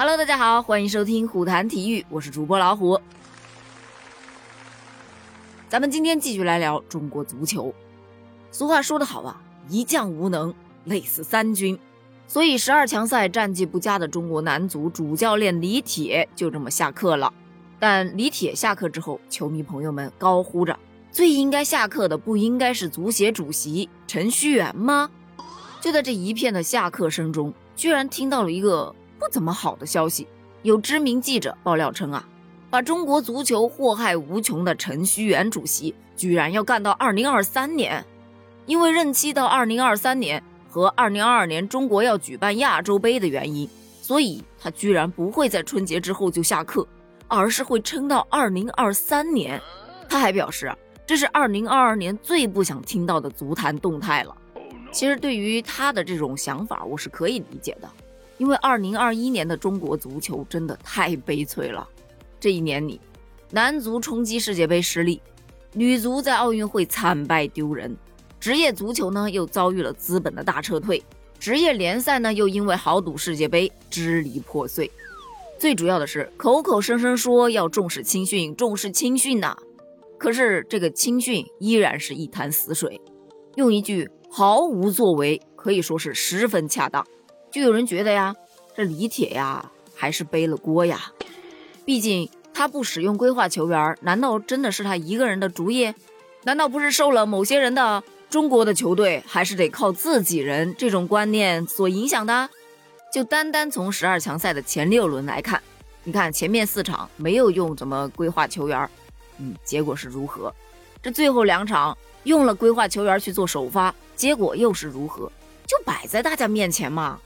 Hello，大家好，欢迎收听虎谈体育，我是主播老虎。咱们今天继续来聊中国足球。俗话说得好啊，一将无能，累死三军。所以十二强赛战绩不佳的中国男足主教练李铁就这么下课了。但李铁下课之后，球迷朋友们高呼着：“最应该下课的不应该是足协主席陈戌源吗？”就在这一片的下课声中，居然听到了一个不怎么好的消息。有知名记者爆料称啊，把中国足球祸害无穷的陈戌源主席，居然要干到二零二三年。因为任期到二零二三年和二零二二年中国要举办亚洲杯的原因，所以他居然不会在春节之后就下课，而是会撑到二零二三年。他还表示，这是二零二二年最不想听到的足坛动态了。其实对于他的这种想法，我是可以理解的，因为二零二一年的中国足球真的太悲催了。这一年里，男足冲击世界杯失利，女足在奥运会惨败丢人，职业足球呢又遭遇了资本的大撤退，职业联赛呢又因为豪赌世界杯支离破碎。最主要的是，口口声声说要重视青训，重视青训呐，可是这个青训依然是一潭死水。用一句。毫无作为，可以说是十分恰当。就有人觉得呀，这李铁呀还是背了锅呀。毕竟他不使用规划球员，难道真的是他一个人的主意？难道不是受了某些人的中国的球队还是得靠自己人这种观念所影响的？就单单从十二强赛的前六轮来看，你看前面四场没有用什么规划球员，嗯，结果是如何？这最后两场用了规划球员去做首发。结果又是如何？就摆在大家面前嘛，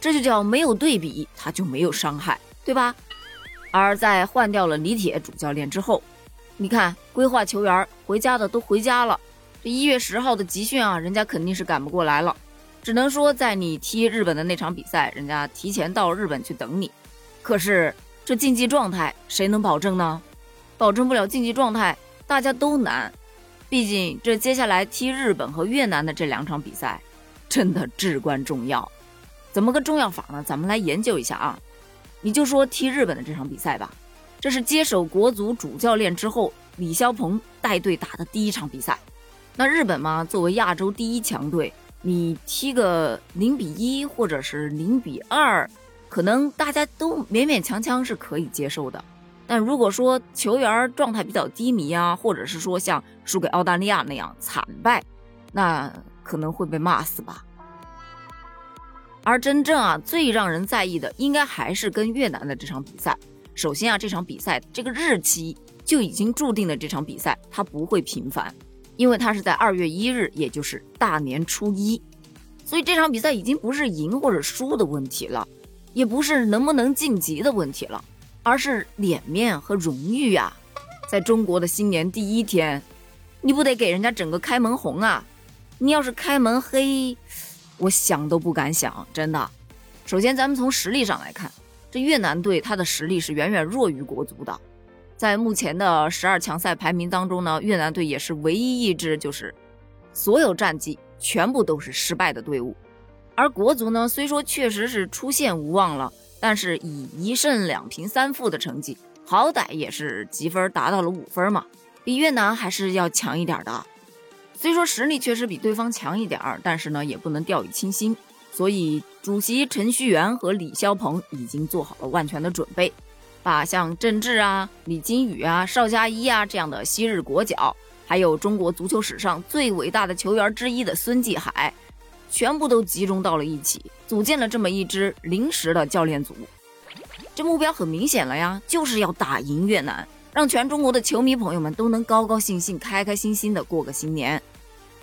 这就叫没有对比，他就没有伤害，对吧？而在换掉了李铁主教练之后，你看规划球员回家的都回家了，这一月十号的集训啊，人家肯定是赶不过来了，只能说在你踢日本的那场比赛，人家提前到日本去等你。可是这竞技状态谁能保证呢？保证不了竞技状态，大家都难。毕竟，这接下来踢日本和越南的这两场比赛，真的至关重要。怎么个重要法呢？咱们来研究一下啊。你就说踢日本的这场比赛吧，这是接手国足主教练之后，李霄鹏带队打的第一场比赛。那日本嘛，作为亚洲第一强队，你踢个零比一或者是零比二，可能大家都勉勉强强是可以接受的。但如果说球员状态比较低迷啊，或者是说像输给澳大利亚那样惨败，那可能会被骂死吧。而真正啊最让人在意的，应该还是跟越南的这场比赛。首先啊，这场比赛这个日期就已经注定了，这场比赛它不会频繁，因为它是在二月一日，也就是大年初一，所以这场比赛已经不是赢或者输的问题了，也不是能不能晋级的问题了。而是脸面和荣誉呀，在中国的新年第一天，你不得给人家整个开门红啊？你要是开门黑，我想都不敢想，真的。首先，咱们从实力上来看，这越南队他的实力是远远弱于国足的。在目前的十二强赛排名当中呢，越南队也是唯一一支就是所有战绩全部都是失败的队伍。而国足呢，虽说确实是出现无望了。但是以一胜两平三负的成绩，好歹也是积分达到了五分嘛，比越南还是要强一点的。虽说实力确实比对方强一点儿，但是呢也不能掉以轻心。所以主席陈戌源和李霄鹏已经做好了万全的准备，把像郑智啊、李金羽啊、邵佳一啊这样的昔日国脚，还有中国足球史上最伟大的球员之一的孙继海。全部都集中到了一起，组建了这么一支临时的教练组。这目标很明显了呀，就是要打赢越南，让全中国的球迷朋友们都能高高兴兴、开开心心的过个新年。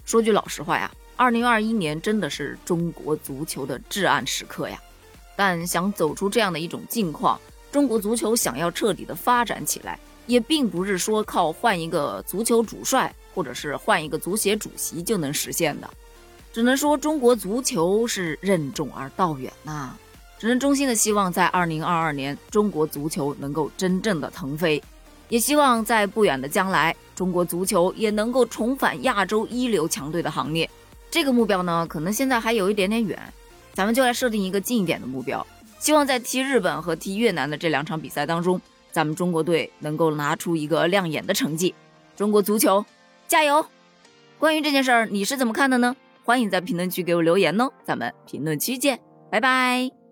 说句老实话呀，二零二一年真的是中国足球的至暗时刻呀。但想走出这样的一种境况，中国足球想要彻底的发展起来，也并不是说靠换一个足球主帅，或者是换一个足协主席就能实现的。只能说中国足球是任重而道远呐，只能衷心的希望在二零二二年中国足球能够真正的腾飞，也希望在不远的将来中国足球也能够重返亚洲一流强队的行列。这个目标呢，可能现在还有一点点远，咱们就来设定一个近一点的目标，希望在踢日本和踢越南的这两场比赛当中，咱们中国队能够拿出一个亮眼的成绩。中国足球加油！关于这件事儿，你是怎么看的呢？欢迎在评论区给我留言哦，咱们评论区见，拜拜。